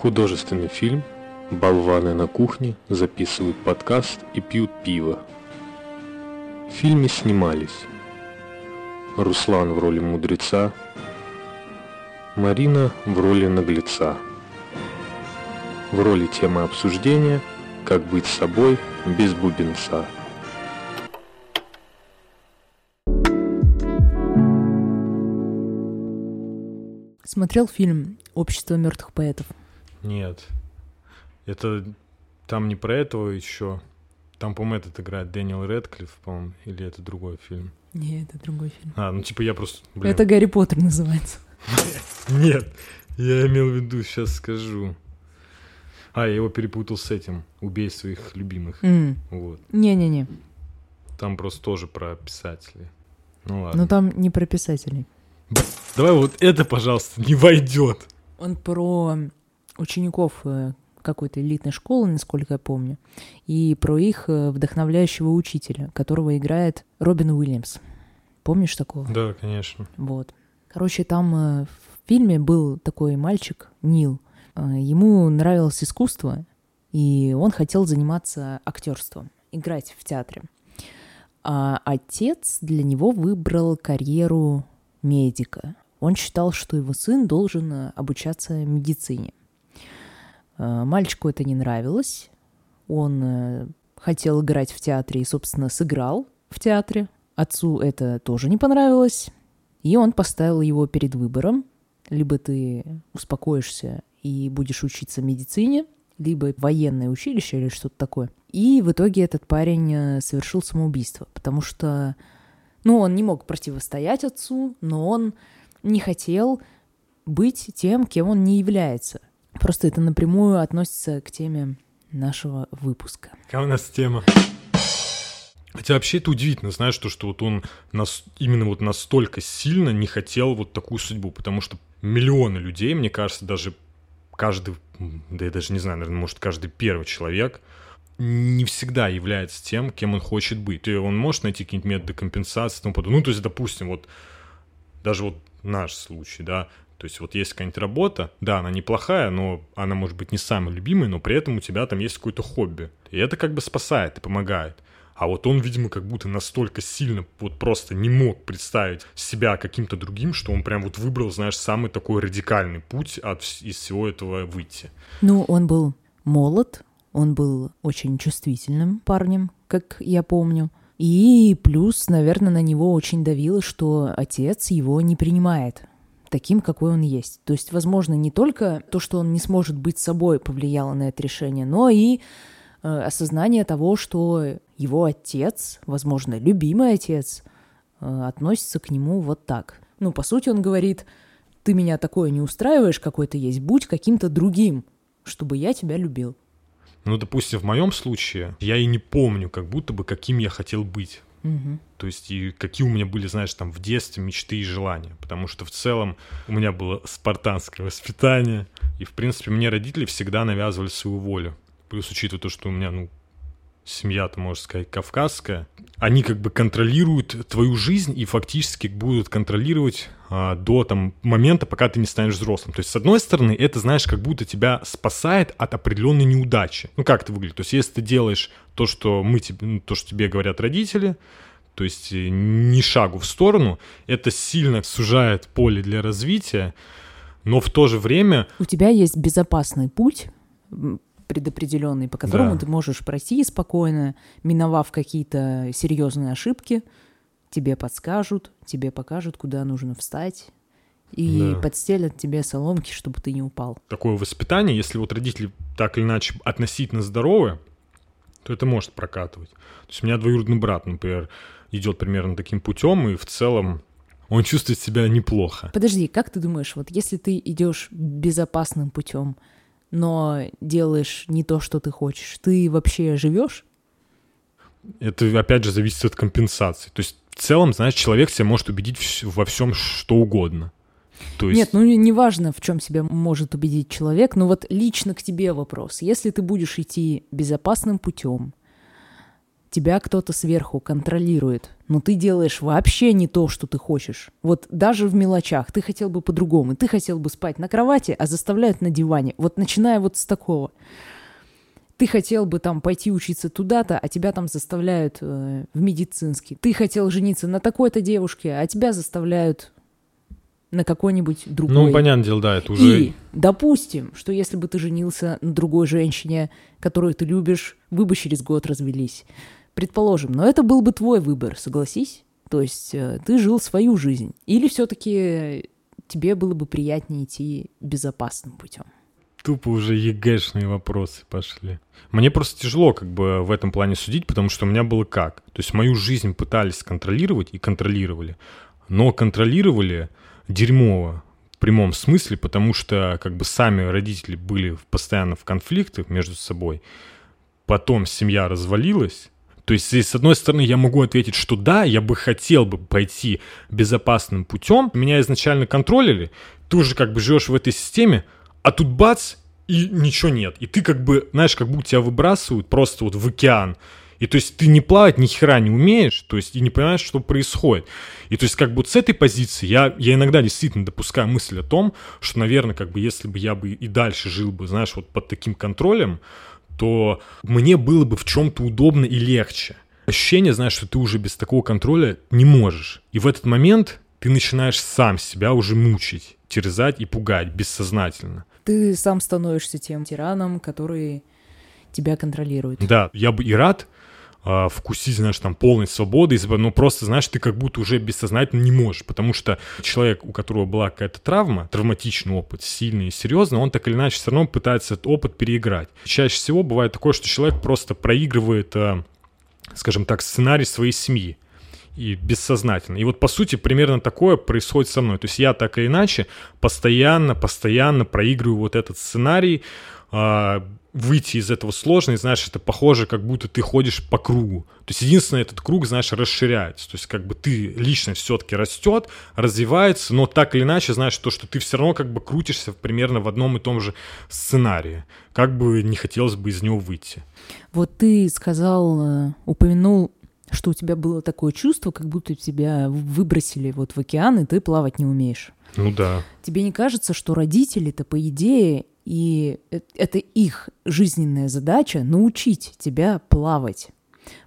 Художественный фильм «Болваны на кухне» записывают подкаст и пьют пиво. В фильме снимались Руслан в роли мудреца, Марина в роли наглеца. В роли темы обсуждения «Как быть собой без бубенца». Смотрел фильм «Общество мертвых поэтов»? Нет. Это там не про этого еще. Там, по-моему, этот играет Дэниел Редклифф, по-моему, или это другой фильм? Не, это другой фильм. А, ну типа я просто... Блин. Это Гарри Поттер называется. Нет, я имел в виду, сейчас скажу. А, я его перепутал с этим. Убей своих любимых. Вот. Не-не-не. Там просто тоже про писателей. Ну ладно. Ну там не про писателей. Давай вот это, пожалуйста, не войдет. Он про учеников э, какой-то элитной школы, насколько я помню, и про их э, вдохновляющего учителя, которого играет Робин Уильямс. Помнишь такого? Да, конечно. Вот. Короче, там э, в фильме был такой мальчик, Нил. Ему нравилось искусство, и он хотел заниматься актерством, играть в театре. А отец для него выбрал карьеру медика. Он считал, что его сын должен обучаться медицине. Э, Мальчику это не нравилось. Он э, хотел играть в театре и, собственно, сыграл в театре. Отцу это тоже не понравилось. И он поставил его перед выбором. Либо ты успокоишься и будешь учиться медицине, либо военное училище или что-то такое. И в итоге этот парень э, совершил самоубийство, потому что, ну, он не мог противостоять отцу, но он не хотел быть тем, кем он не является. Просто это напрямую относится к теме нашего выпуска. Какая у нас тема? Хотя вообще это удивительно, знаешь, то, что вот он нас, именно вот настолько сильно не хотел вот такую судьбу, потому что миллионы людей, мне кажется, даже каждый, да я даже не знаю, наверное, может, каждый первый человек не всегда является тем, кем он хочет быть. И он может найти какие-нибудь методы компенсации и тому подобное. Ну, то есть, допустим, вот даже вот наш случай, да, то есть вот есть какая-нибудь работа, да, она неплохая, но она может быть не самой любимой, но при этом у тебя там есть какое-то хобби. И это как бы спасает и помогает. А вот он, видимо, как будто настолько сильно вот просто не мог представить себя каким-то другим, что он прям вот выбрал, знаешь, самый такой радикальный путь от из всего этого выйти. Ну, он был молод, он был очень чувствительным парнем, как я помню. И плюс, наверное, на него очень давило, что отец его не принимает таким, какой он есть. То есть, возможно, не только то, что он не сможет быть собой, повлияло на это решение, но и э, осознание того, что его отец, возможно, любимый отец, э, относится к нему вот так. Ну, по сути, он говорит, ты меня такое не устраиваешь, какой ты есть, будь каким-то другим, чтобы я тебя любил. Ну, допустим, в моем случае я и не помню, как будто бы каким я хотел быть. Мгм. То есть, и какие у меня были, знаешь, там в детстве мечты и желания. Потому что в целом у меня было спартанское воспитание. И, в принципе, мне родители всегда навязывали свою волю. Плюс, учитывая то, что у меня, ну, семья-то, можно сказать, кавказская, они как бы контролируют твою жизнь и фактически будут контролировать а, до там момента, пока ты не станешь взрослым. То есть, с одной стороны, это, знаешь, как будто тебя спасает от определенной неудачи. Ну, как это выглядит? То есть, если ты делаешь то, что мы тебе, ну, то, что тебе говорят родители, то есть э, ни шагу в сторону, это сильно сужает поле для развития, но в то же время У тебя есть безопасный путь, предопределенный, по которому Да. ты можешь пройти спокойно, миновав какие-то серьезные ошибки, тебе подскажут, тебе покажут, куда нужно встать, и Да. подстелят тебе соломки, чтобы ты не упал. такое воспитание, если вот родители так или иначе относительно здоровы, то это может прокатывать. То есть у меня двоюродный брат, например, идет примерно таким путем, и в целом он чувствует себя неплохо. Подожди, как ты думаешь, вот если ты идешь безопасным путем, но делаешь не то, что ты хочешь, ты вообще живешь? Это, опять же, зависит от компенсации. То есть в целом, знаешь, человек себя может убедить во всем, что угодно. То есть, Нет, ну неважно, в чем себя может убедить человек, но вот лично к тебе вопрос. Если ты будешь идти безопасным путем, тебя кто-то сверху контролирует, но ты делаешь вообще не то, что ты хочешь. Вот даже в мелочах ты хотел бы по-другому. Ты хотел бы спать на кровати, а заставляют на диване. Вот начиная вот с такого. Ты хотел бы там пойти учиться туда-то, а тебя там заставляют э, в медицинский. Ты хотел жениться на такой-то девушке, а тебя заставляют на какой-нибудь другой. Ну, понятное дело, да, это уже... И, допустим, что если бы ты женился на другой женщине, которую ты любишь, вы бы через год развелись. Предположим, но это был бы твой выбор, согласись? То есть э, ты жил свою жизнь. Или все-таки тебе было бы приятнее идти безопасным путем? Тупо уже ЕГЭшные вопросы пошли. Мне просто тяжело как бы в этом плане судить, потому что у меня было как? То есть мою жизнь пытались контролировать и контролировали, но контролировали дерьмово в прямом смысле, потому что как бы сами родители были постоянно в конфликтах между собой. Потом семья развалилась. То есть, с одной стороны, я могу ответить, что да, я бы хотел бы пойти безопасным путем. Меня изначально контролили. Ты уже как бы живешь в этой системе, а тут бац, и ничего нет. И ты как бы, знаешь, как будто тебя выбрасывают просто вот в океан. И то есть ты не плавать ни хера не умеешь, то есть и не понимаешь, что происходит. И то есть как бы с этой позиции я, я иногда действительно допускаю мысль о том, что, наверное, как бы если бы я бы и дальше жил бы, знаешь, вот под таким контролем, то мне было бы в чем-то удобно и легче. Ощущение, знаешь, что ты уже без такого контроля не можешь. И в этот момент ты начинаешь сам себя уже мучить, терзать и пугать бессознательно. Ты сам становишься тем тираном, который тебя контролирует. Да, я бы и рад, э, вкусить, знаешь, там полной свободы, но просто, знаешь, ты как будто уже бессознательно не можешь, потому что человек, у которого была какая-то травма, травматичный опыт, сильный и серьезный, он так или иначе все равно пытается этот опыт переиграть. Чаще всего бывает такое, что человек просто проигрывает, э, скажем так, сценарий своей семьи и бессознательно. И вот, по сути, примерно такое происходит со мной. То есть я так или иначе постоянно, постоянно проигрываю вот этот сценарий, э, выйти из этого сложно, и, знаешь, это похоже, как будто ты ходишь по кругу. То есть единственное, этот круг, знаешь, расширяется. То есть как бы ты лично все-таки растет, развивается, но так или иначе, знаешь, то, что ты все равно как бы крутишься примерно в одном и том же сценарии. Как бы не хотелось бы из него выйти. Вот ты сказал, э, упомянул что у тебя было такое чувство, как будто тебя выбросили вот в океан, и ты плавать не умеешь. Ну да. Тебе не кажется, что родители-то, по идее, и это их жизненная задача научить тебя плавать.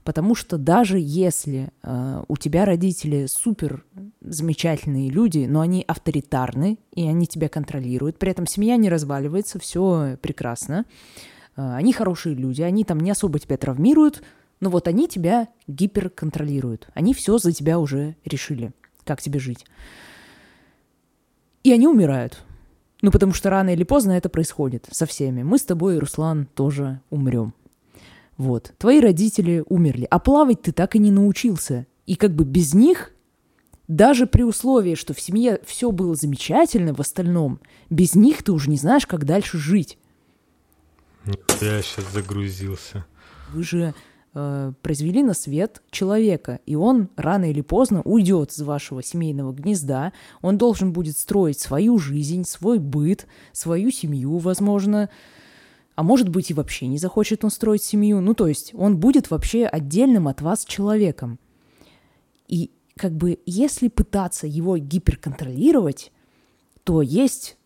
Потому что даже если э, у тебя родители супер замечательные люди, но они авторитарны, и они тебя контролируют, при этом семья не разваливается, все прекрасно, э, они хорошие люди, они там не особо тебя травмируют, но вот они тебя гиперконтролируют. Они все за тебя уже решили, как тебе жить. И они умирают. Ну, потому что рано или поздно это происходит со всеми. Мы с тобой, Руслан, тоже умрем. Вот. Твои родители умерли, а плавать ты так и не научился. И как бы без них, даже при условии, что в семье все было замечательно в остальном, без них ты уже не знаешь, как дальше жить. Я сейчас загрузился. Вы же э, произвели на свет человека, и он рано или поздно уйдет из вашего семейного гнезда, он должен будет строить свою жизнь, свой быт, свою семью, возможно, а может быть и вообще не захочет он строить семью, ну то есть он будет вообще отдельным от вас человеком. И как бы если пытаться его гиперконтролировать, то есть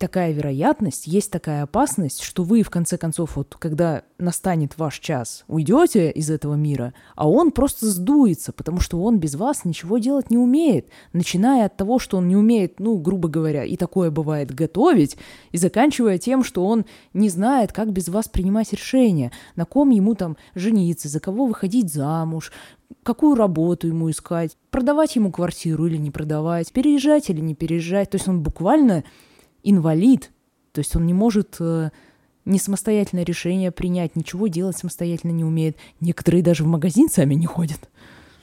такая вероятность, есть такая опасность, что вы, в конце концов, вот когда настанет ваш час, уйдете из этого мира, а он просто сдуется, потому что он без вас ничего делать не умеет, начиная от того, что он не умеет, ну, грубо говоря, и такое бывает, готовить, и заканчивая тем, что он не знает, как без вас принимать решения, на ком ему там жениться, за кого выходить замуж, какую работу ему искать, продавать ему квартиру или не продавать, переезжать или не переезжать. То есть он буквально инвалид, то есть он не может э, не самостоятельное решение принять, ничего делать самостоятельно не умеет. Некоторые даже в магазин сами не ходят.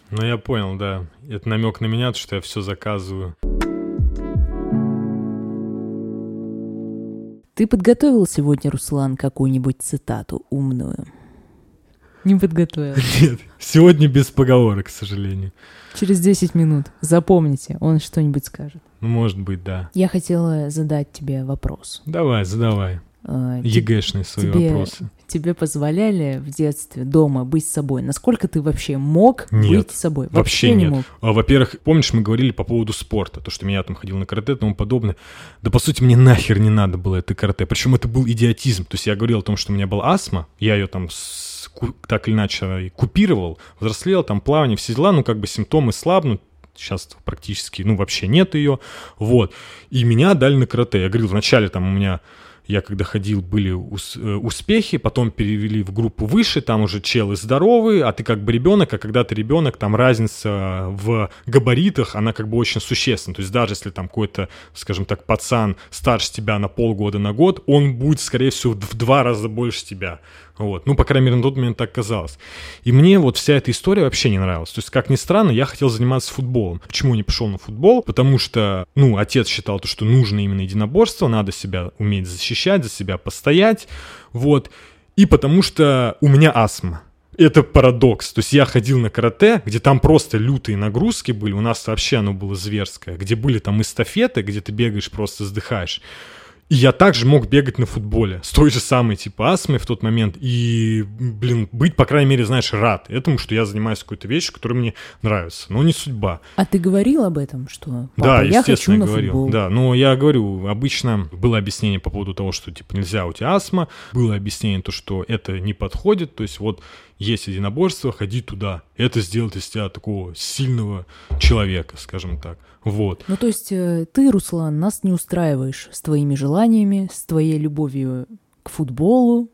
Ну, я понял, да. Это намек на меня, что я все заказываю. Ты подготовил сегодня, Руслан, какую-нибудь цитату умную? Не подготовил. Нет, сегодня без поговорок, к сожалению. Через 10 минут. Запомните, он что-нибудь скажет. Ну, может быть, да. Я хотела задать тебе вопрос. Давай, задавай. Э, ЕГЭшные свои тебе, вопросы. Тебе позволяли в детстве дома быть собой? Насколько ты вообще мог нет, быть собой? Вообще, вообще не нет. мог. А, во-первых, помнишь, мы говорили по поводу спорта, то, что меня там ходил на карате и тому подобное. Да, по сути, мне нахер не надо было это карате. Причем это был идиотизм. То есть я говорил о том, что у меня была астма, я ее там так или иначе купировал, взрослел, там плавание, все дела, ну как бы симптомы слабнут, сейчас практически, ну, вообще нет ее, вот. И меня дали на карате. Я говорил, вначале там у меня я когда ходил, были э, успехи, потом перевели в группу выше, там уже челы здоровые, а ты как бы ребенок, а когда ты ребенок, там разница в габаритах, она как бы очень существенна. То есть даже если там какой-то, скажем так, пацан старше тебя на полгода, на год, он будет, скорее всего, в два раза больше тебя. Вот. Ну, по крайней мере, на тот момент так казалось. И мне вот вся эта история вообще не нравилась. То есть, как ни странно, я хотел заниматься футболом. Почему не пошел на футбол? Потому что, ну, отец считал то, что нужно именно единоборство, надо себя уметь защищать, за себя постоять. Вот. И потому что у меня астма. Это парадокс. То есть я ходил на карате, где там просто лютые нагрузки были, у нас вообще оно было зверское, где были там эстафеты, где ты бегаешь, просто вздыхаешь. И я также мог бегать на футболе с той же самой типа астмой в тот момент. И, блин, быть, по крайней мере, знаешь, рад этому, что я занимаюсь какой-то вещью, которая мне нравится. Но не судьба. А ты говорил об этом, что папа, да, я естественно, хочу на говорил. Футбол. Да, но я говорю, обычно было объяснение по поводу того, что типа нельзя, у тебя астма. Было объяснение то, что это не подходит. То есть вот есть единоборство, ходи туда. Это сделает из тебя такого сильного человека, скажем так. Вот. Ну, то есть э, ты, Руслан, нас не устраиваешь с твоими желаниями, с твоей любовью к футболу.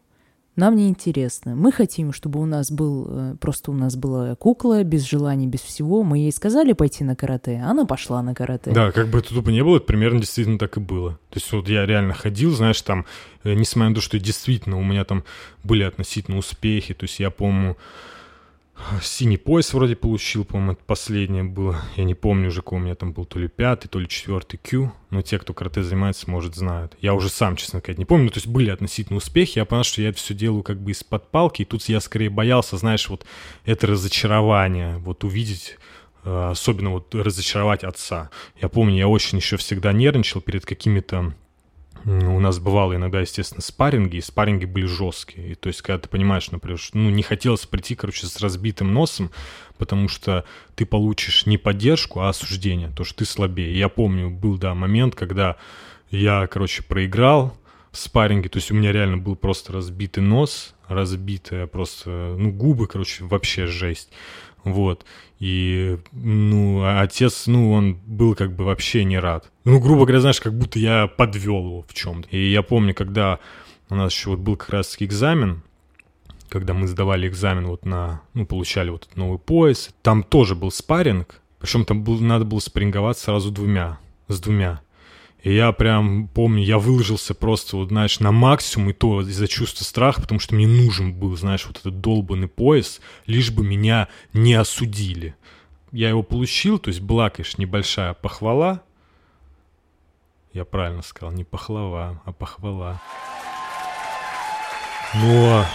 Нам не интересно. Мы хотим, чтобы у нас был э, просто у нас была кукла без желаний, без всего. Мы ей сказали пойти на карате, а она пошла на карате. Да, как бы это тупо не было, это примерно действительно так и было. То есть вот я реально ходил, знаешь, там, э, несмотря на то, что действительно у меня там были относительно успехи, то есть я помню, Синий пояс вроде получил, по-моему, это последнее было. Я не помню уже, какой у меня там был, то ли пятый, то ли четвертый Q. Но те, кто карате занимается, может, знают. Я уже сам, честно сказать, не помню. Ну, то есть были относительно успехи. Я понял, что я это все делаю как бы из-под палки. И тут я скорее боялся, знаешь, вот это разочарование. Вот увидеть э, особенно вот разочаровать отца. Я помню, я очень еще всегда нервничал перед какими-то у нас бывало иногда, естественно, спарринги, и спарринги были жесткие. И, то есть, когда ты понимаешь, например, что, ну, не хотелось прийти, короче, с разбитым носом, потому что ты получишь не поддержку, а осуждение, то, что ты слабее. И я помню, был, да, момент, когда я, короче, проиграл в спарринге, то есть у меня реально был просто разбитый нос, разбитые просто, ну, губы, короче, вообще жесть. Вот. И, ну, а отец, ну, он был как бы вообще не рад. Ну, грубо говоря, знаешь, как будто я подвел его в чем-то. И я помню, когда у нас еще вот был как раз экзамен, когда мы сдавали экзамен вот на, ну, получали вот этот новый пояс, там тоже был спарринг, причем там был, надо было спарринговать сразу двумя, с двумя. И я прям помню, я выложился просто, вот, знаешь, на максимум, и то из-за чувства страха, потому что мне нужен был, знаешь, вот этот долбанный пояс, лишь бы меня не осудили. Я его получил, то есть была, конечно, небольшая похвала. Я правильно сказал, не похвала, а похвала. Но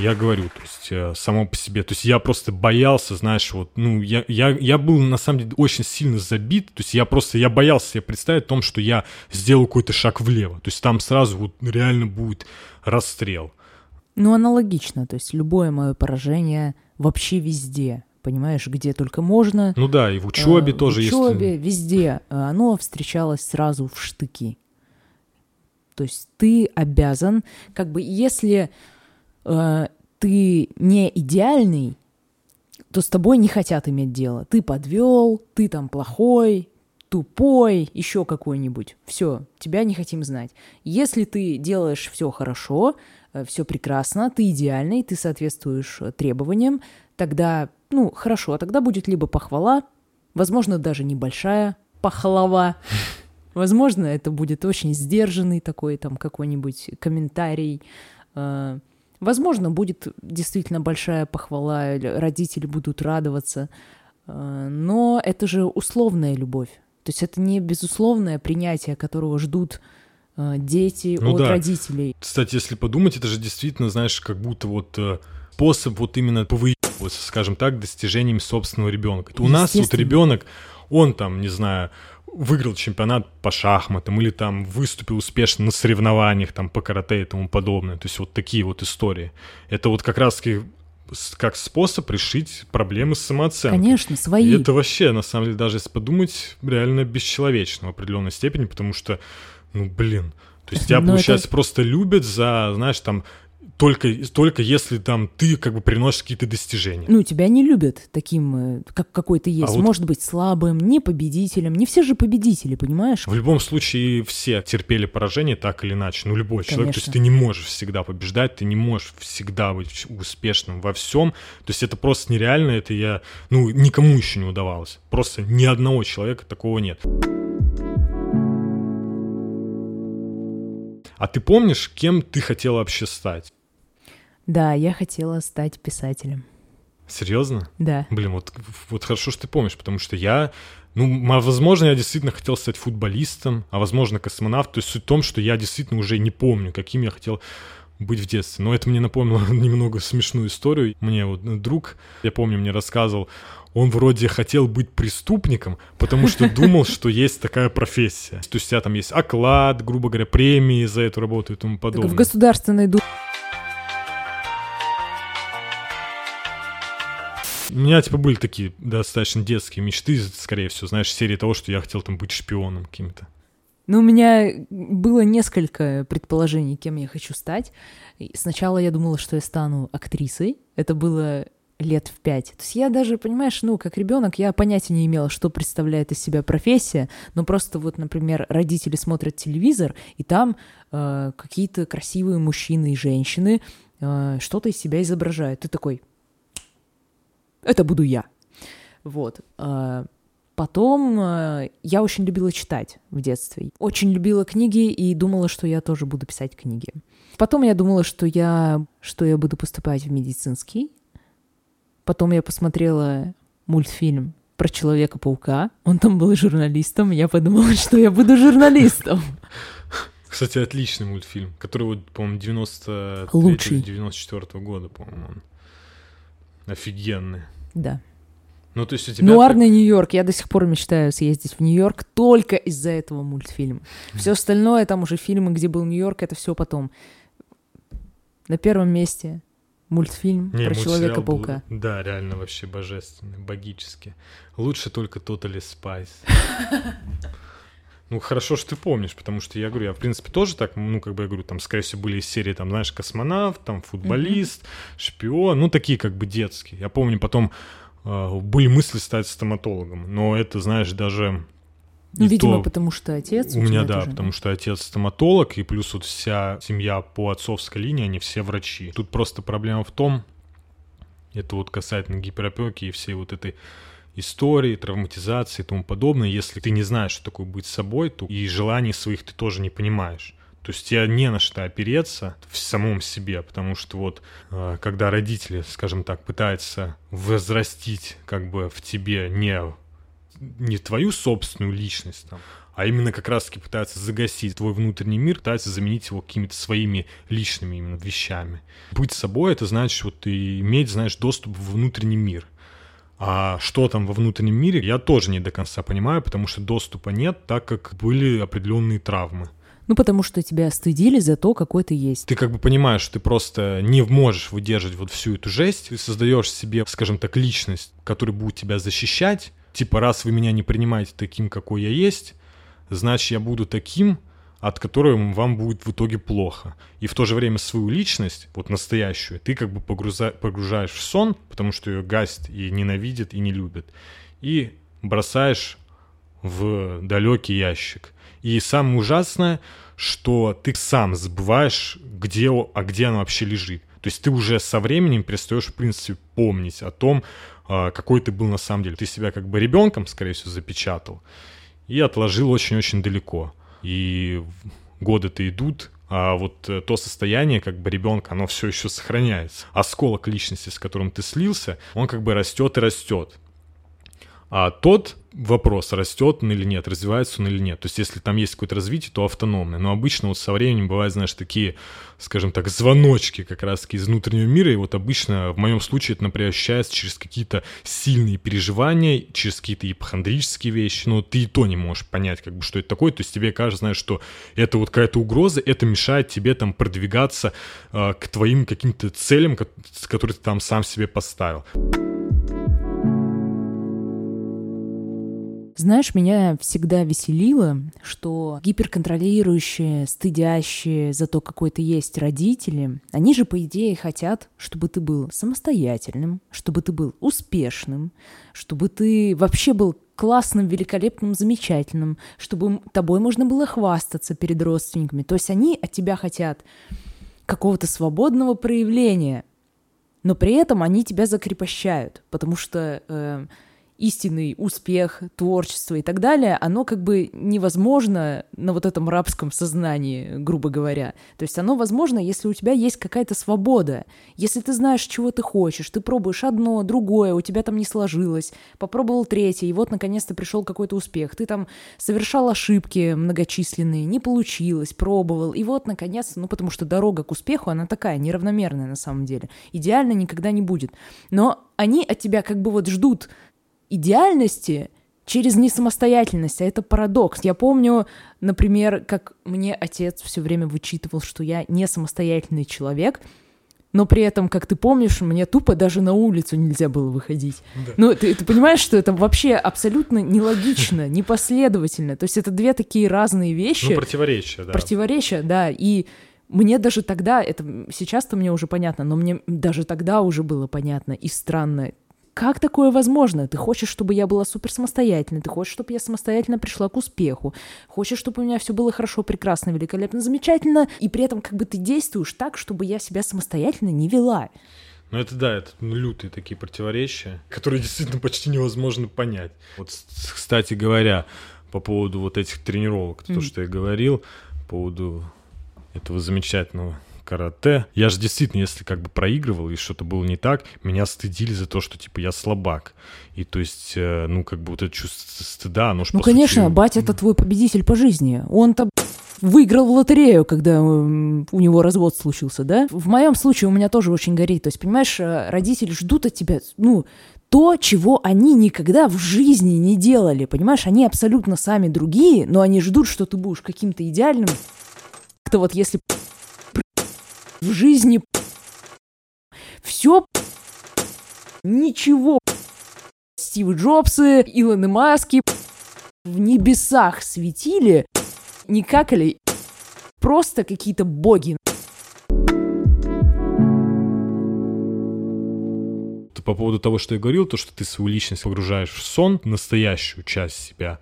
я говорю, то есть э, само по себе, то есть я просто боялся, знаешь, вот, ну, я, я, я был на самом деле очень сильно забит, то есть я просто, я боялся себе представить о том, что я сделаю какой-то шаг влево, то есть там сразу вот реально будет расстрел. Ну, аналогично, то есть любое мое поражение вообще везде, понимаешь, где только можно. Ну да, и в учебе э, тоже есть. В учебе, есть... везде. Э, оно встречалось сразу в штыки. То есть ты обязан, как бы, если э, ты не идеальный, то с тобой не хотят иметь дело. Ты подвел, ты там плохой, тупой, еще какой-нибудь. Все, тебя не хотим знать. Если ты делаешь все хорошо, э, все прекрасно, ты идеальный, ты соответствуешь э, требованиям, тогда, ну, хорошо, тогда будет либо похвала, возможно, даже небольшая похвала, возможно, это будет очень сдержанный такой там какой-нибудь комментарий, э, Возможно, будет действительно большая похвала, родители будут радоваться, э, но это же условная любовь. То есть это не безусловное принятие, которого ждут э, дети ну от да. родителей. Кстати, если подумать, это же действительно, знаешь, как будто вот э, способ вот именно повы руководствоваться, скажем так, достижениями собственного ребенка. У нас вот ребенок, он там, не знаю, выиграл чемпионат по шахматам или там выступил успешно на соревнованиях там по карате и тому подобное. То есть вот такие вот истории. Это вот как раз таки как способ решить проблемы с самооценкой. Конечно, свои. И это вообще, на самом деле, даже если подумать, реально бесчеловечно в определенной степени, потому что, ну, блин, то есть тебя, Но получается, это... просто любят за, знаешь, там, только, только если там ты как бы приносишь какие-то достижения. Ну, тебя не любят таким, э, как какой ты есть. А вот... Может быть, слабым, не победителем. Не все же победители, понимаешь? В любом случае все терпели поражение так или иначе. Ну, любой Конечно. человек. То есть ты не можешь всегда побеждать, ты не можешь всегда быть успешным во всем. То есть это просто нереально. Это я, ну, никому еще не удавалось. Просто ни одного человека такого нет. А ты помнишь, кем ты хотела вообще стать? Да, я хотела стать писателем. Серьезно? Да. Блин, вот, вот хорошо, что ты помнишь, потому что я, ну, возможно, я действительно хотел стать футболистом, а возможно, космонавт. То есть суть в том, что я действительно уже не помню, каким я хотел быть в детстве. Но это мне напомнило немного смешную историю. Мне вот друг, я помню, мне рассказывал, он вроде хотел быть преступником, потому что думал, что есть такая профессия. То есть у тебя там есть оклад, грубо говоря, премии за эту работу и тому подобное. Так в Государственной Думе У меня, типа, были такие достаточно детские мечты, скорее всего, знаешь, серии того, что я хотел там быть шпионом каким-то. Ну, у меня было несколько предположений, кем я хочу стать. сначала я думала, что я стану актрисой. Это было лет в пять. То есть я даже, понимаешь, ну, как ребенок, я понятия не имела, что представляет из себя профессия, но просто вот, например, родители смотрят телевизор, и там э, какие-то красивые мужчины и женщины э, что-то из себя изображают. Ты такой, это буду я. Вот. А, потом а, я очень любила читать в детстве. Очень любила книги и думала, что я тоже буду писать книги. Потом я думала, что я, что я буду поступать в медицинский. Потом я посмотрела мультфильм про Человека-паука. Он там был журналистом. Я подумала, что я буду журналистом. Кстати, отличный мультфильм, который, вот, по-моему, 93-94 года, по-моему, он. Офигенный. Да. Ну, то есть у тебя... Нуарный Нью-Йорк. Я до сих пор мечтаю съездить в Нью-Йорк только из-за этого мультфильма. Все остальное, там уже фильмы, где был Нью-Йорк, это все потом. На первом месте мультфильм Не, про Человека-паука. Был... Да, реально вообще божественный, богический. Лучше только Totally Spice. Ну, хорошо, что ты помнишь, потому что я говорю, я, в принципе, тоже так, ну, как бы я говорю, там, скорее всего, были из серии, там, знаешь, космонавт, там, футболист, mm-hmm. шпион, ну, такие, как бы, детские. Я помню, потом э, были мысли стать стоматологом, но это, знаешь, даже... Ну, видимо, то... потому что отец. У, у меня, да, тоже, потому что отец стоматолог, и плюс вот вся семья по отцовской линии, они все врачи. Тут просто проблема в том, это вот касательно гиперопеки и всей вот этой истории, травматизации и тому подобное. Если ты не знаешь, что такое быть собой, то и желаний своих ты тоже не понимаешь. То есть тебе не на что опереться в самом себе, потому что вот э, когда родители, скажем так, пытаются возрастить как бы в тебе не, не твою собственную личность, там, а именно как раз-таки пытаются загасить твой внутренний мир, пытаются заменить его какими-то своими личными именно вещами. Быть собой — это значит вот иметь, знаешь, доступ в внутренний мир — а что там во внутреннем мире, я тоже не до конца понимаю, потому что доступа нет, так как были определенные травмы. Ну, потому что тебя стыдили за то, какой ты есть. Ты как бы понимаешь, что ты просто не можешь выдерживать вот всю эту жесть. Ты создаешь себе, скажем так, личность, которая будет тебя защищать. Типа, раз вы меня не принимаете таким, какой я есть, значит, я буду таким, от которой вам будет в итоге плохо. И в то же время свою личность, вот настоящую, ты как бы погруза- погружаешь в сон, потому что ее гасит и ненавидит, и не любит. И бросаешь в далекий ящик. И самое ужасное, что ты сам забываешь, где, а где она вообще лежит. То есть ты уже со временем перестаешь, в принципе, помнить о том, а, какой ты был на самом деле. Ты себя как бы ребенком, скорее всего, запечатал и отложил очень-очень далеко и годы-то идут, а вот э, то состояние как бы ребенка, оно все еще сохраняется. Осколок личности, с которым ты слился, он как бы растет и растет. А тот вопрос, растет он или нет, развивается он или нет. То есть, если там есть какое-то развитие, то автономное. Но обычно вот со временем бывают, знаешь, такие, скажем так, звоночки как раз-таки из внутреннего мира. И вот обычно в моем случае это, например, ощущается через какие-то сильные переживания, через какие-то ипохондрические вещи. Но ты и то не можешь понять, как бы, что это такое. То есть тебе кажется, знаешь, что это вот какая-то угроза, это мешает тебе там продвигаться э, к твоим каким-то целям, которые ты там сам себе поставил. Знаешь, меня всегда веселило, что гиперконтролирующие, стыдящие за то, какой ты есть родители, они же, по идее, хотят, чтобы ты был самостоятельным, чтобы ты был успешным, чтобы ты вообще был классным, великолепным, замечательным, чтобы тобой можно было хвастаться перед родственниками. То есть они от тебя хотят какого-то свободного проявления, но при этом они тебя закрепощают, потому что э, истинный успех, творчество и так далее, оно как бы невозможно на вот этом рабском сознании, грубо говоря. То есть оно возможно, если у тебя есть какая-то свобода, если ты знаешь, чего ты хочешь, ты пробуешь одно, другое, у тебя там не сложилось, попробовал третье, и вот наконец-то пришел какой-то успех. Ты там совершал ошибки многочисленные, не получилось, пробовал, и вот наконец, ну потому что дорога к успеху, она такая неравномерная на самом деле. Идеально никогда не будет. Но они от тебя как бы вот ждут идеальности через несамостоятельность, а это парадокс. Я помню, например, как мне отец все время вычитывал, что я не самостоятельный человек, но при этом, как ты помнишь, мне тупо даже на улицу нельзя было выходить. Да. Ну, ты, ты понимаешь, что это вообще абсолютно нелогично, непоследовательно. То есть это две такие разные вещи. Ну, противоречия, да. Противоречия, да. И мне даже тогда, это сейчас-то мне уже понятно, но мне даже тогда уже было понятно и странно, как такое возможно? Ты хочешь, чтобы я была супер самостоятельной, ты хочешь, чтобы я самостоятельно пришла к успеху, хочешь, чтобы у меня все было хорошо, прекрасно, великолепно, замечательно, и при этом как бы ты действуешь так, чтобы я себя самостоятельно не вела. Ну это да, это ну, лютые такие противоречия, которые действительно почти невозможно понять. Вот, кстати говоря, по поводу вот этих тренировок, mm. то, что я говорил, по поводу этого замечательного карате. Я же действительно, если как бы проигрывал и что-то было не так, меня стыдили за то, что типа я слабак. И то есть, э, ну как бы вот это чувство стыда, оно же Ну конечно, сути... батя это твой победитель по жизни. Он там выиграл в лотерею, когда у него развод случился, да? В моем случае у меня тоже очень горит. То есть, понимаешь, э, родители ждут от тебя, ну, то, чего они никогда в жизни не делали, понимаешь? Они абсолютно сами другие, но они ждут, что ты будешь каким-то идеальным. Как-то вот если в жизни все ничего. Стив Джобсы, Илоны Маски в небесах светили, не какали, просто какие-то боги. По поводу того, что я говорил, то, что ты свою личность погружаешь в сон, настоящую часть себя,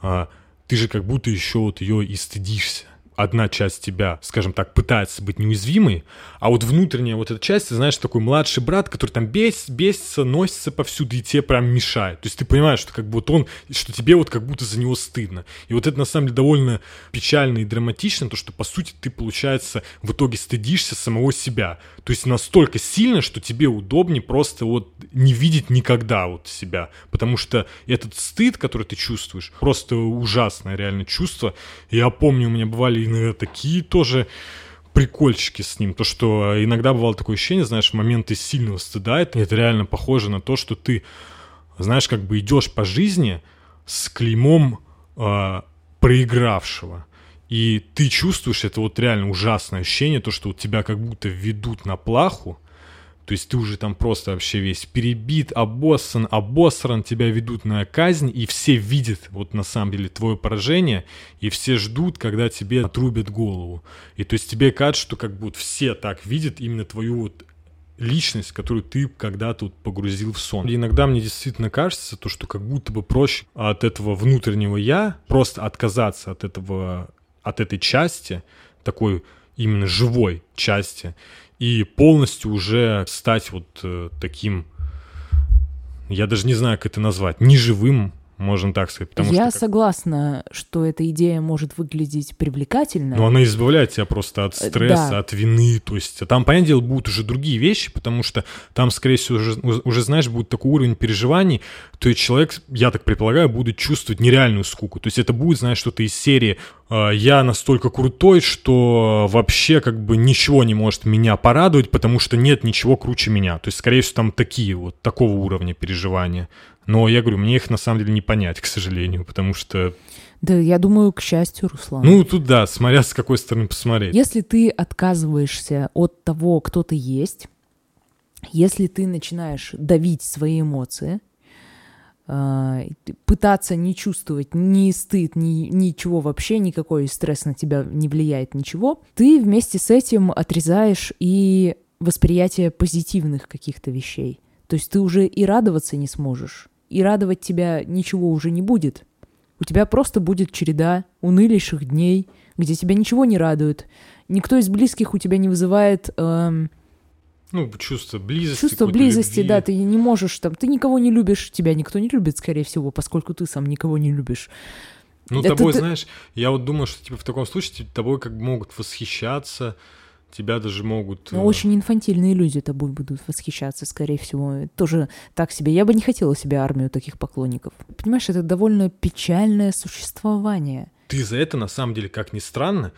а, ты же как будто еще вот ее и стыдишься одна часть тебя, скажем так, пытается быть неуязвимой, а вот внутренняя вот эта часть, знаешь, такой младший брат, который там бес, бесится, носится повсюду и тебе прям мешает. То есть ты понимаешь, что как бы вот он, что тебе вот как будто за него стыдно. И вот это на самом деле довольно печально и драматично, то что по сути ты, получается, в итоге стыдишься самого себя. То есть настолько сильно, что тебе удобнее просто вот не видеть никогда вот себя. Потому что этот стыд, который ты чувствуешь, просто ужасное реально чувство. Я помню, у меня бывали иногда такие тоже прикольчики с ним. То, что иногда бывало такое ощущение, знаешь, в моменты сильного стыда, это, это реально похоже на то, что ты, знаешь, как бы идешь по жизни с клеймом э, проигравшего. И ты чувствуешь это вот реально ужасное ощущение, то, что вот тебя как будто ведут на плаху, то есть ты уже там просто вообще весь перебит, обоссан, обосран, тебя ведут на казнь, и все видят вот на самом деле твое поражение, и все ждут, когда тебе отрубят голову. И то есть тебе кажется, что как будто все так видят именно твою вот личность, которую ты когда-то вот погрузил в сон. И иногда мне действительно кажется, то, что как будто бы проще от этого внутреннего я просто отказаться от этого, от этой части, такой именно живой части, и полностью уже стать вот э, таким, я даже не знаю, как это назвать, неживым, можно так сказать. Потому Я что, как- согласна, что эта идея может выглядеть привлекательно. Ну, она избавляет тебя просто от Э, стресса, да. от вины. То есть а там, понятное дело, будут уже другие вещи, потому что там, скорее всего, уже, уже знаешь, будет такой уровень переживаний, то есть человек, я так предполагаю, будет чувствовать нереальную скуку. То есть это будет, знаешь, что-то из серии э, «Я настолько крутой, что вообще как бы ничего не может меня порадовать, потому что нет ничего круче меня». То есть, скорее всего, там такие вот, такого уровня переживания. Но я говорю, мне их на самом деле не понять, к сожалению, потому что, Да, я думаю, к счастью, Руслан. ну, тут да, смотря с какой стороны посмотреть. Если ты отказываешься от того, кто ты есть, если ты начинаешь давить свои эмоции, а, пытаться не чувствовать ни стыд, ни ничего вообще, никакой стресс на тебя не влияет, ничего, ты вместе с этим отрезаешь и восприятие позитивных каких-то вещей. То есть ты уже и радоваться не сможешь, и радовать тебя ничего уже не будет. У тебя просто будет череда унылейших дней, где тебя ничего не радует. Никто из близких у тебя не вызывает эм, Ну, чувство близости. чувство близости, любви. да, ты не можешь там, ты никого не любишь, тебя никто не любит, скорее всего, поскольку ты сам никого не любишь. Ну, Это тобой, ты- знаешь, я вот думаю, что типа в таком случае типа, тобой как бы могут восхищаться, тебя даже могут... Но э, очень инфантильные люди тобой будут восхищаться, скорее всего. Тоже так себе. Я бы не хотела себе армию таких поклонников. Понимаешь, это довольно печальное существование. Ты за это, на самом деле, как ни странно,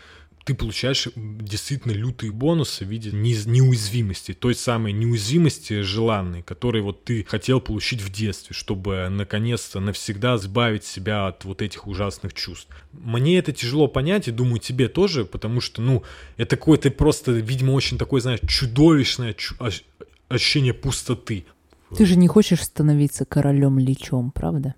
ты получаешь действительно лютые бонусы в виде неуязвимости, той самой неуязвимости желанной, которой вот ты хотел получить в детстве, чтобы наконец-то навсегда избавить себя от вот этих ужасных чувств. Мне это тяжело понять, и думаю, тебе тоже, потому что, ну, это какое-то просто, видимо, очень такое, знаешь, чудовищное чу- ощ- ощущение пустоты. Ты же не хочешь становиться королем-личом, правда?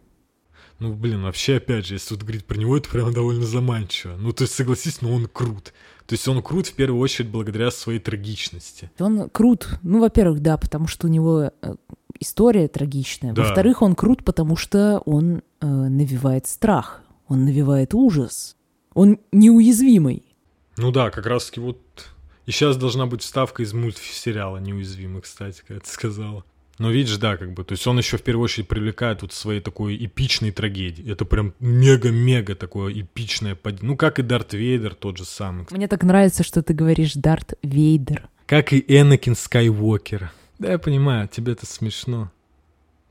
Ну, блин, вообще, опять же, если тут говорить про него, это прям довольно заманчиво. Ну, то есть, согласись, но он крут. То есть он крут в первую очередь благодаря своей трагичности. Он крут. Ну, во-первых, да, потому что у него э, история трагичная. Да. Во-вторых, он крут, потому что он э, навевает страх. Он навевает ужас. Он неуязвимый. Ну да, как раз таки вот... И сейчас должна быть вставка из мультсериала «Неуязвимый», кстати, как ты сказала. Но видишь, да, как бы, то есть он еще в первую очередь привлекает вот своей такой эпичной трагедией. Это прям мега-мега такое эпичное падение. Ну, как и Дарт Вейдер тот же самый. Мне так нравится, что ты говоришь Дарт Вейдер. Как и Энакин Скайуокер. Да, я понимаю, тебе это смешно.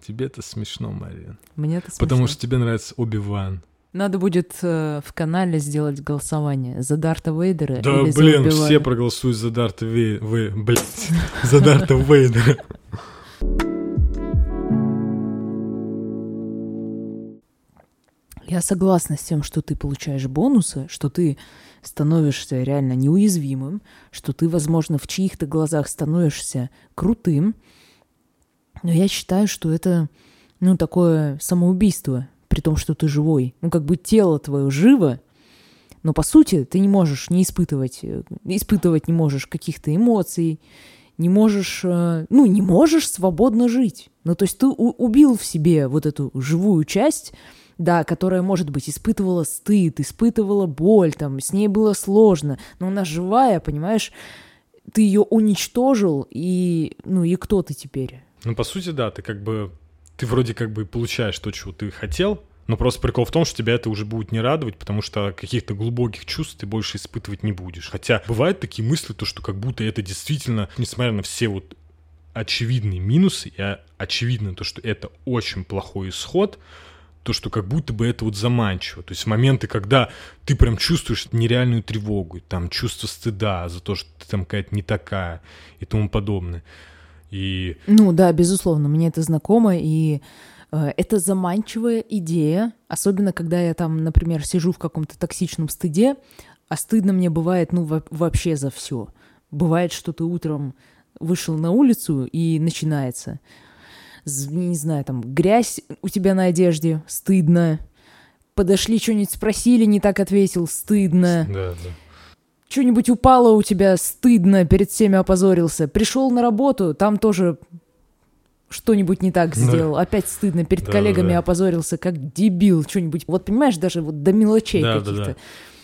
Тебе это смешно, Марин. Мне это Потому смешно. что тебе нравится Оби-Ван. Надо будет э, в канале сделать голосование за Дарта Вейдера Да, или за блин, Оби-Вана. все проголосуют за Дарта Вей... Вей... Блядь, за Дарта Вейдера. Я согласна с тем, что ты получаешь бонусы, что ты становишься реально неуязвимым, что ты, возможно, в чьих-то глазах становишься крутым. Но я считаю, что это, ну, такое самоубийство, при том, что ты живой. Ну, как бы тело твое живо, но по сути ты не можешь не испытывать, э, испытывать не можешь каких-то эмоций, не можешь, э, ну, не можешь свободно жить. Ну, то есть ты убил в себе вот эту живую часть, да, которая, может быть, испытывала стыд, испытывала боль, там, с ней было сложно, но она живая, понимаешь, ты ее уничтожил, и, ну, и кто ты теперь? Ну, по сути, да, ты как бы... Ты вроде как бы получаешь то, чего ты хотел, но просто прикол в том, что тебя это уже будет не радовать, потому что каких-то глубоких чувств ты больше испытывать не будешь. Хотя бывают такие мысли, то, что как будто это действительно, несмотря на все вот очевидные минусы, и очевидно то, что это очень плохой исход, то, что как будто бы это вот заманчиво. То есть моменты, когда ты прям чувствуешь нереальную тревогу, там чувство стыда за то, что ты там какая-то не такая и тому подобное. И Ну да, безусловно, мне это знакомо, и это заманчивая идея, особенно когда я там, например, сижу в каком-то токсичном стыде, а стыдно мне бывает, ну, во- вообще за все. Бывает, что ты утром вышел на улицу и начинается, не знаю, там, грязь у тебя на одежде, стыдно. Подошли, что-нибудь спросили, не так ответил, стыдно. да, да. Что-нибудь упало у тебя, стыдно, перед всеми опозорился. Пришел на работу, там тоже что-нибудь не так Да. сделал. Опять стыдно, перед Да, коллегами да. опозорился, как дебил, что-нибудь. Вот понимаешь, даже вот до мелочей Да, да, каких-то. да.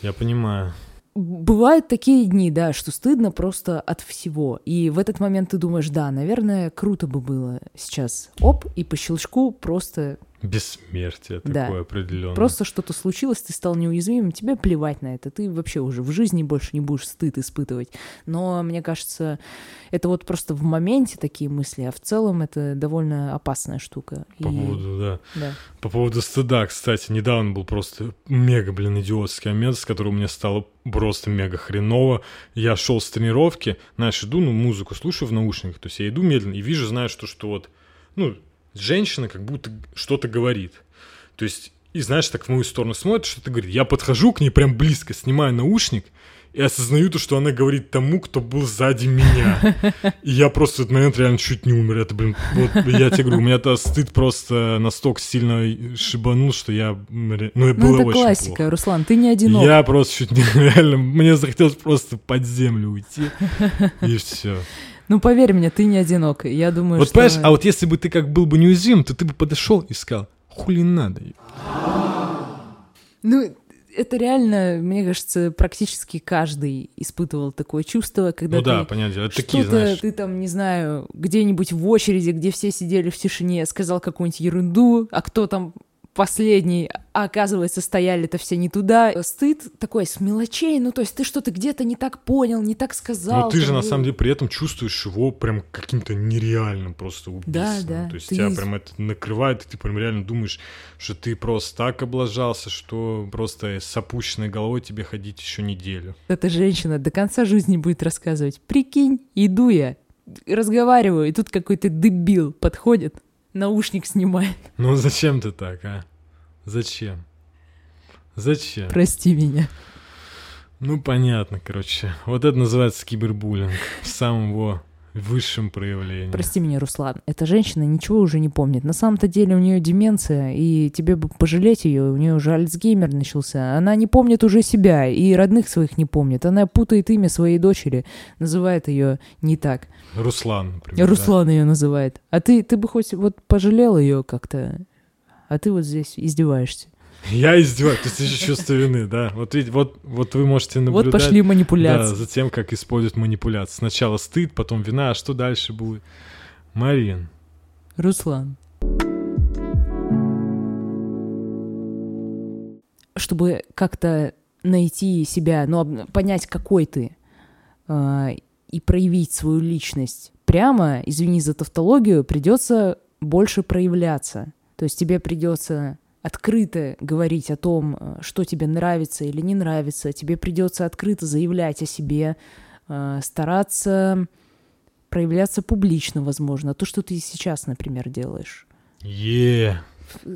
Я понимаю. Бывают такие дни, да, что стыдно просто от всего. И в этот момент ты думаешь, да, наверное, круто бы было сейчас. Оп, и по щелчку просто Бессмертие Да. такое определенное. Просто что-то случилось, ты стал неуязвимым, тебе плевать на это. Ты вообще уже в жизни больше не будешь стыд испытывать. Но мне кажется, это вот просто в моменте такие мысли, а в целом это довольно опасная штука. По И- поводу, да. да. По поводу стыда, кстати, недавно был просто мега, блин, идиотский момент, с которым мне стало просто мега хреново. Я шел с тренировки, знаешь, иду, ну, музыку слушаю в наушниках, то есть я иду медленно и вижу, знаешь, что, что вот, ну, женщина как будто что-то говорит. То есть, и знаешь, так в мою сторону смотрит, что-то говорит. Я подхожу к ней прям близко, снимаю наушник, и осознаю то, что она говорит тому, кто был сзади меня. И я просто в этот момент реально чуть не умер. Это, блин, вот я тебе говорю, у меня-то стыд просто настолько сильно шибанул, что я... Ну, и Ну, было это очень классика, плохо. Руслан, ты не одинок. Я просто чуть не реально... Мне захотелось просто под землю уйти. И все. Ну, поверь мне, ты не одинок. Я думаю, Вот что... понимаешь, а вот если бы ты как был бы неуязвим, то ты бы подошел и сказал, хули надо. Ну, это реально, мне кажется, практически каждый испытывал такое чувство, когда Ну ты да, понятное дело. Это такие, что-то, знаешь... ты там, не знаю, где-нибудь в очереди, где все сидели в тишине, сказал какую-нибудь ерунду, а кто там последний, а оказывается, стояли-то все не туда. Стыд такой с мелочей, ну, то есть ты что-то где-то не так понял, не так сказал. Но ты же там, на самом деле при этом чувствуешь его прям каким-то нереальным просто убийством. Да, да, То есть ты тебя прям это накрывает, и ты прям реально думаешь, что ты просто так облажался, что просто с опущенной головой тебе ходить еще неделю. Эта женщина до конца жизни будет рассказывать. Прикинь, иду я, разговариваю, и тут какой-то дебил подходит, наушник снимает. Ну зачем ты так, а? Зачем? Зачем? Прости меня. Ну понятно, короче. Вот это называется кибербуллинг в самом его высшем проявлении. Прости меня, Руслан. Эта женщина ничего уже не помнит. На самом-то деле у нее деменция, и тебе бы пожалеть ее, у нее уже Альцгеймер начался. Она не помнит уже себя, и родных своих не помнит. Она путает имя своей дочери, называет ее не так. Руслан, например. да. Руслан ее называет. А ты, ты бы хоть вот пожалел ее как-то, а ты вот здесь издеваешься. Я издеваюсь, то есть еще чувство вины, да. Вот видите, вот, вот вы можете наблюдать. Вот пошли Да, манипуляции. за тем, как используют манипуляции. Сначала стыд, потом вина, а что дальше будет? Марин, Руслан. Чтобы как-то найти себя, ну, понять, какой ты, а, и проявить свою личность прямо, извини за тавтологию, придется больше проявляться. То есть тебе придется открыто говорить о том, э, что тебе нравится или не нравится. Тебе придется открыто заявлять о себе, э, стараться проявляться публично, возможно. То, что ты сейчас, например, делаешь. е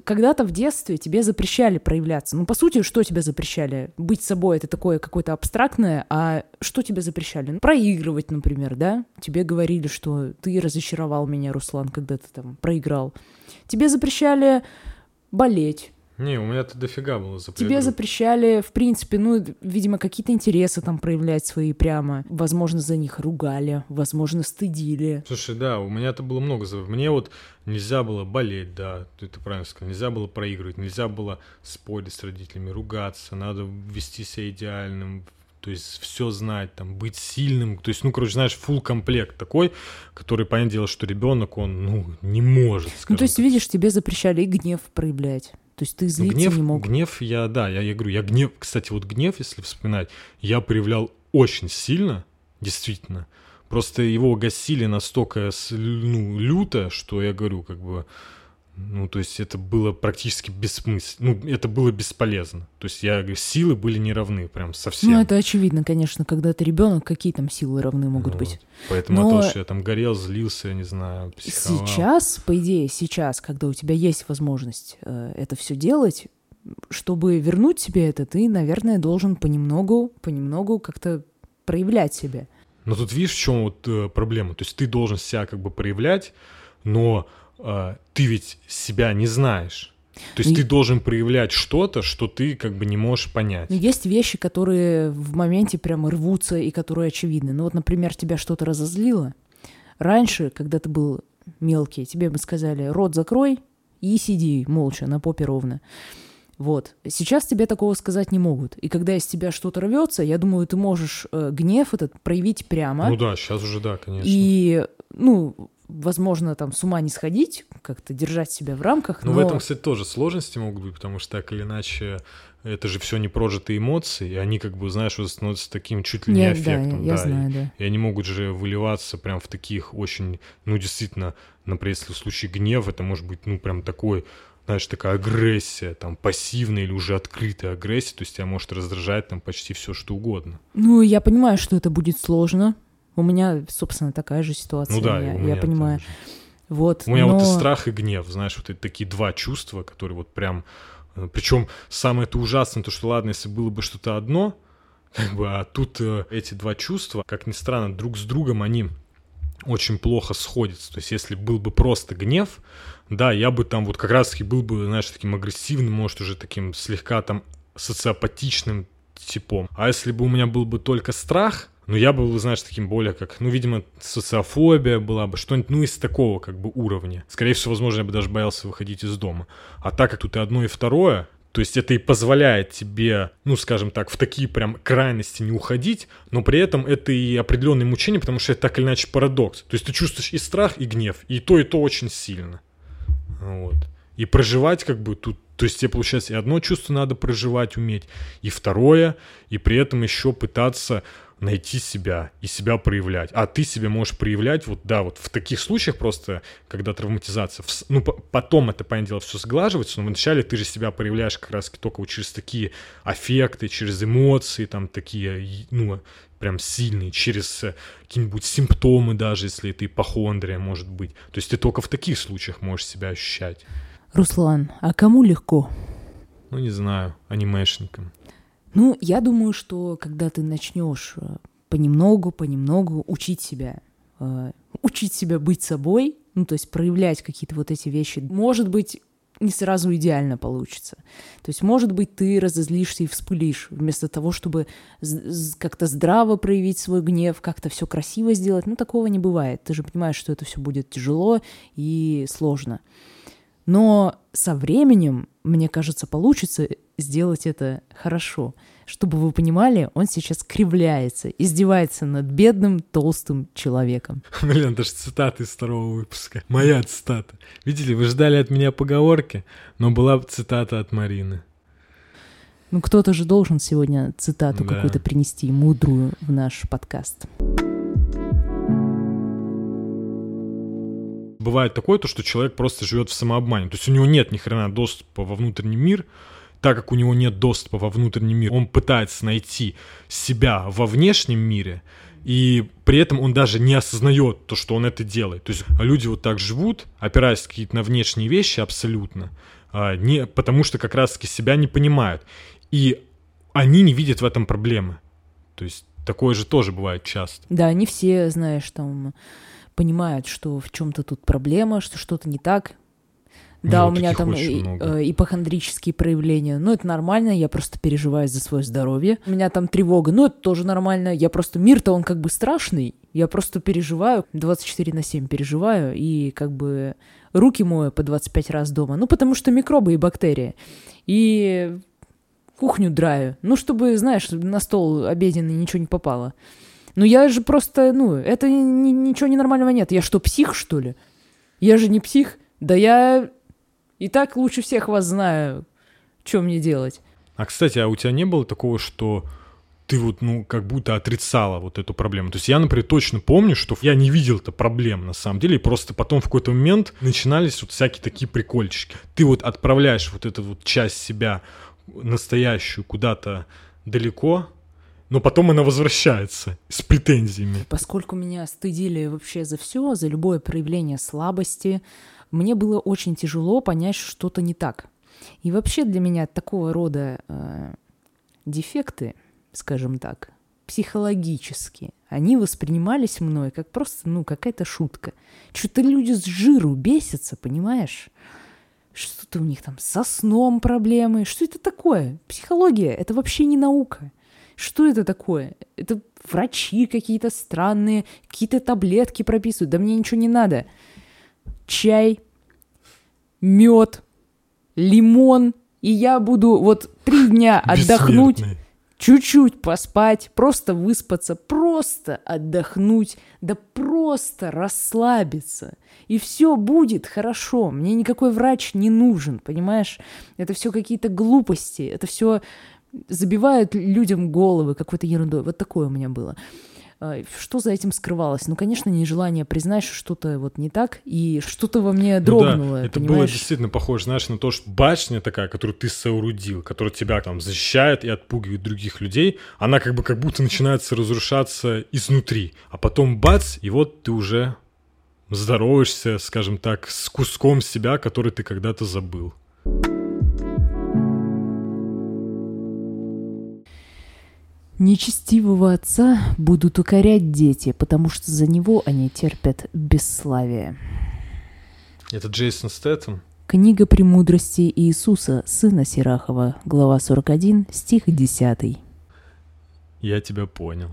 Когда-то в детстве тебе запрещали проявляться. Ну, по сути, что тебе запрещали? Быть собой — это такое какое-то абстрактное, а что тебе запрещали? Ну, проигрывать, например, да? Тебе говорили, что ты разочаровал меня, Руслан, когда ты там проиграл. Тебе запрещали болеть. Не, у меня-то дофига было запрещено. Тебе запрещали, в принципе, ну, видимо, какие-то интересы там проявлять свои прямо. Возможно, за них ругали, возможно, стыдили. Слушай, да, у меня-то было много. Мне вот нельзя было болеть, да, ты это правильно сказал. Нельзя было проигрывать, нельзя было спорить с родителями, ругаться, надо вести себя идеальным, то есть все знать, там, быть сильным. То есть, ну, короче, знаешь, full комплект такой, который, понятное дело, что ребенок, он, ну, не может, Ну, то есть, так. видишь, тебе запрещали и гнев проявлять. То есть ты Ну, злиться гнев, не мог. гнев я, да, я, я говорю, я гнев, кстати, вот гнев, если вспоминать, я проявлял очень сильно, действительно. Просто его гасили настолько ну, люто, что я говорю, как бы, ну, то есть это было практически бессмысленно, ну, это было бесполезно. То есть я говорю, силы были не равны, прям совсем. Ну, это очевидно, конечно, когда ты ребенок, какие там силы равны могут Вот. быть. Поэтому Но- того, что я там горел, злился, я не знаю, психовал. Сейчас, по идее, сейчас, когда у тебя есть возможность э, это все делать, чтобы вернуть себе это, ты, наверное, должен понемногу, понемногу как-то проявлять себя. Но тут видишь, в чем вот э, проблема? То есть ты должен себя как бы проявлять, но ты ведь себя не знаешь. То есть Ну, ты и- должен проявлять что-то, что ты как бы не можешь понять. Но есть вещи, которые в моменте прямо рвутся и которые очевидны. Ну вот, например, тебя что-то разозлило. Раньше, когда ты был мелкий, тебе бы сказали «рот закрой» и сиди молча на попе ровно. Вот. Сейчас тебе такого сказать не могут. И когда из тебя что-то рвется, я думаю, ты можешь э, гнев этот проявить прямо. Ну да, сейчас уже да, конечно. И, ну, возможно, там с ума не сходить, как-то держать себя в рамках. Но, но... в этом, кстати, тоже сложности могут быть, потому что так или иначе это же все не прожитые эмоции, и они, как бы, знаешь, уже становятся таким чуть ли не Нет, аффектом. Да, я да, знаю, и, да. и они могут же выливаться прям в таких очень, ну, действительно, например, если в случае гнев, это может быть, ну, прям такой знаешь, такая агрессия, там, пассивная или уже открытая агрессия, то есть тебя может раздражать там почти все, что угодно. Ну, я понимаю, что это будет сложно. У меня, собственно, такая же ситуация. Ну да, я, у меня я понимаю. тоже. Вот, У меня но... вот и страх, и гнев, знаешь, вот это такие два чувства, которые вот прям... Причем самое это ужасное, то что ладно, если было бы что-то одно, как бы, а тут э, эти два чувства, как ни странно, друг с другом они очень плохо сходятся. То есть если был бы просто гнев, да, я бы там вот как раз-таки был бы, знаешь, таким агрессивным, может, уже таким слегка там социопатичным типом. А если бы у меня был бы только страх, ну, я был, знаешь, таким более как, ну, видимо, социофобия была бы, что-нибудь, ну, из такого, как бы, уровня. Скорее всего, возможно, я бы даже боялся выходить из дома. А так как тут и одно, и второе, то есть это и позволяет тебе, ну, скажем так, в такие прям крайности не уходить, но при этом это и определенное мучение, потому что это так или иначе парадокс. То есть ты чувствуешь и страх, и гнев, и то, и то очень сильно. Вот. И проживать как бы тут, то есть тебе получается и одно чувство надо проживать, уметь, и второе, и при этом еще пытаться найти себя и себя проявлять. А ты себя можешь проявлять, вот да, вот в таких случаях просто, когда травматизация, в, ну, потом это, понятное дело, все сглаживается, но вначале ты же себя проявляешь как раз только вот через такие аффекты, через эмоции, там такие, ну, прям сильные, через э, какие-нибудь симптомы даже, если это ипохондрия может быть. То есть ты только в таких случаях можешь себя ощущать. Руслан, а кому легко? Ну, не знаю, анимешникам. Ну, я думаю, что когда ты начнешь э, понемногу, понемногу учить себя, э, учить себя быть собой, ну, то есть проявлять какие-то вот эти вещи, может быть, не сразу идеально получится. То есть, может быть, ты разозлишься и вспылишь, вместо того, чтобы как-то здраво проявить свой гнев, как-то все красиво сделать. Ну, такого не бывает. Ты же понимаешь, что это все будет тяжело и сложно. Но со временем, мне кажется, получится сделать это хорошо. Чтобы вы понимали, он сейчас кривляется, издевается над бедным толстым человеком. Блин, это же цитата из второго выпуска. Моя цитата. Видели, вы ждали от меня поговорки, но была цитата от Марины. Ну, кто-то же должен сегодня цитату Да. какую-то принести, мудрую, в наш подкаст. Бывает такое, то, что человек просто живет в самообмане. То есть у него нет ни хрена доступа во внутренний мир, так как у него нет доступа во внутренний мир, он пытается найти себя во внешнем мире, и при этом он даже не осознает то, что он это делает. То есть люди вот так живут, опираясь какие-то на внешние вещи абсолютно, а, не, потому что как раз-таки себя не понимают. И они не видят в этом проблемы. То есть такое же тоже бывает часто. Да, не все, знаешь, там понимают, что в чем-то тут проблема, что что-то не так. Да, Ну, у меня там и- много. э, ипохондрические проявления. Ну, это нормально, я просто переживаю за свое здоровье. У меня там тревога, ну, это тоже нормально. Я просто, мир-то он как бы страшный. Я просто переживаю, 24 на 7 переживаю, и как бы руки мою по 25 раз дома. Ну, потому что микробы и бактерии. И кухню драю. Ну, чтобы, знаешь, на стол обеденный ничего не попало. Ну, я же просто, ну, это ни- ничего ненормального нет. Я что, псих, что ли? Я же не псих. Да я и так лучше всех вас знаю, что мне делать. А, кстати, а у тебя не было такого, что ты вот, ну, как будто отрицала вот эту проблему? То есть я, например, точно помню, что я не видел это проблем на самом деле, и просто потом в какой-то момент начинались вот всякие такие прикольчики. Ты вот отправляешь вот эту вот часть себя настоящую куда-то далеко, но потом она возвращается с претензиями. Поскольку меня стыдили вообще за все, за любое проявление слабости, мне было очень тяжело понять, что что-то не так. И вообще для меня такого рода э, дефекты, скажем так, психологически, они воспринимались мной как просто, ну, какая-то шутка. Что-то люди с жиру бесятся, понимаешь? Что-то у них там со сном проблемы. Что это такое? Психология — это вообще не наука. Что это такое? Это врачи какие-то странные, какие-то таблетки прописывают. Да мне ничего не надо. Чай, мед, лимон, и я буду вот три дня отдохнуть. Чуть-чуть поспать, просто выспаться, просто отдохнуть, да просто расслабиться. И все будет хорошо. Мне никакой врач не нужен, понимаешь? Это все какие-то глупости, это все забивают людям головы какой-то ерундой. Вот такое у меня было. А, что за этим скрывалось? Ну, конечно, нежелание признать, что что-то вот не так, и что-то во мне дрогнуло, ну, да, это понимаешь? было действительно похоже, знаешь, на то, что башня такая, которую ты соорудил, которая тебя там защищает и отпугивает других людей, она как бы как будто начинается разрушаться изнутри, а потом бац, и вот ты уже здороваешься, скажем так, с куском себя, который ты когда-то забыл. Нечестивого отца будут укорять дети, потому что за него они терпят бесславие. Это Джейсон Стэттем? Книга «Премудрости Иисуса, сына Сирахова», глава 41, стих 10. Я тебя понял.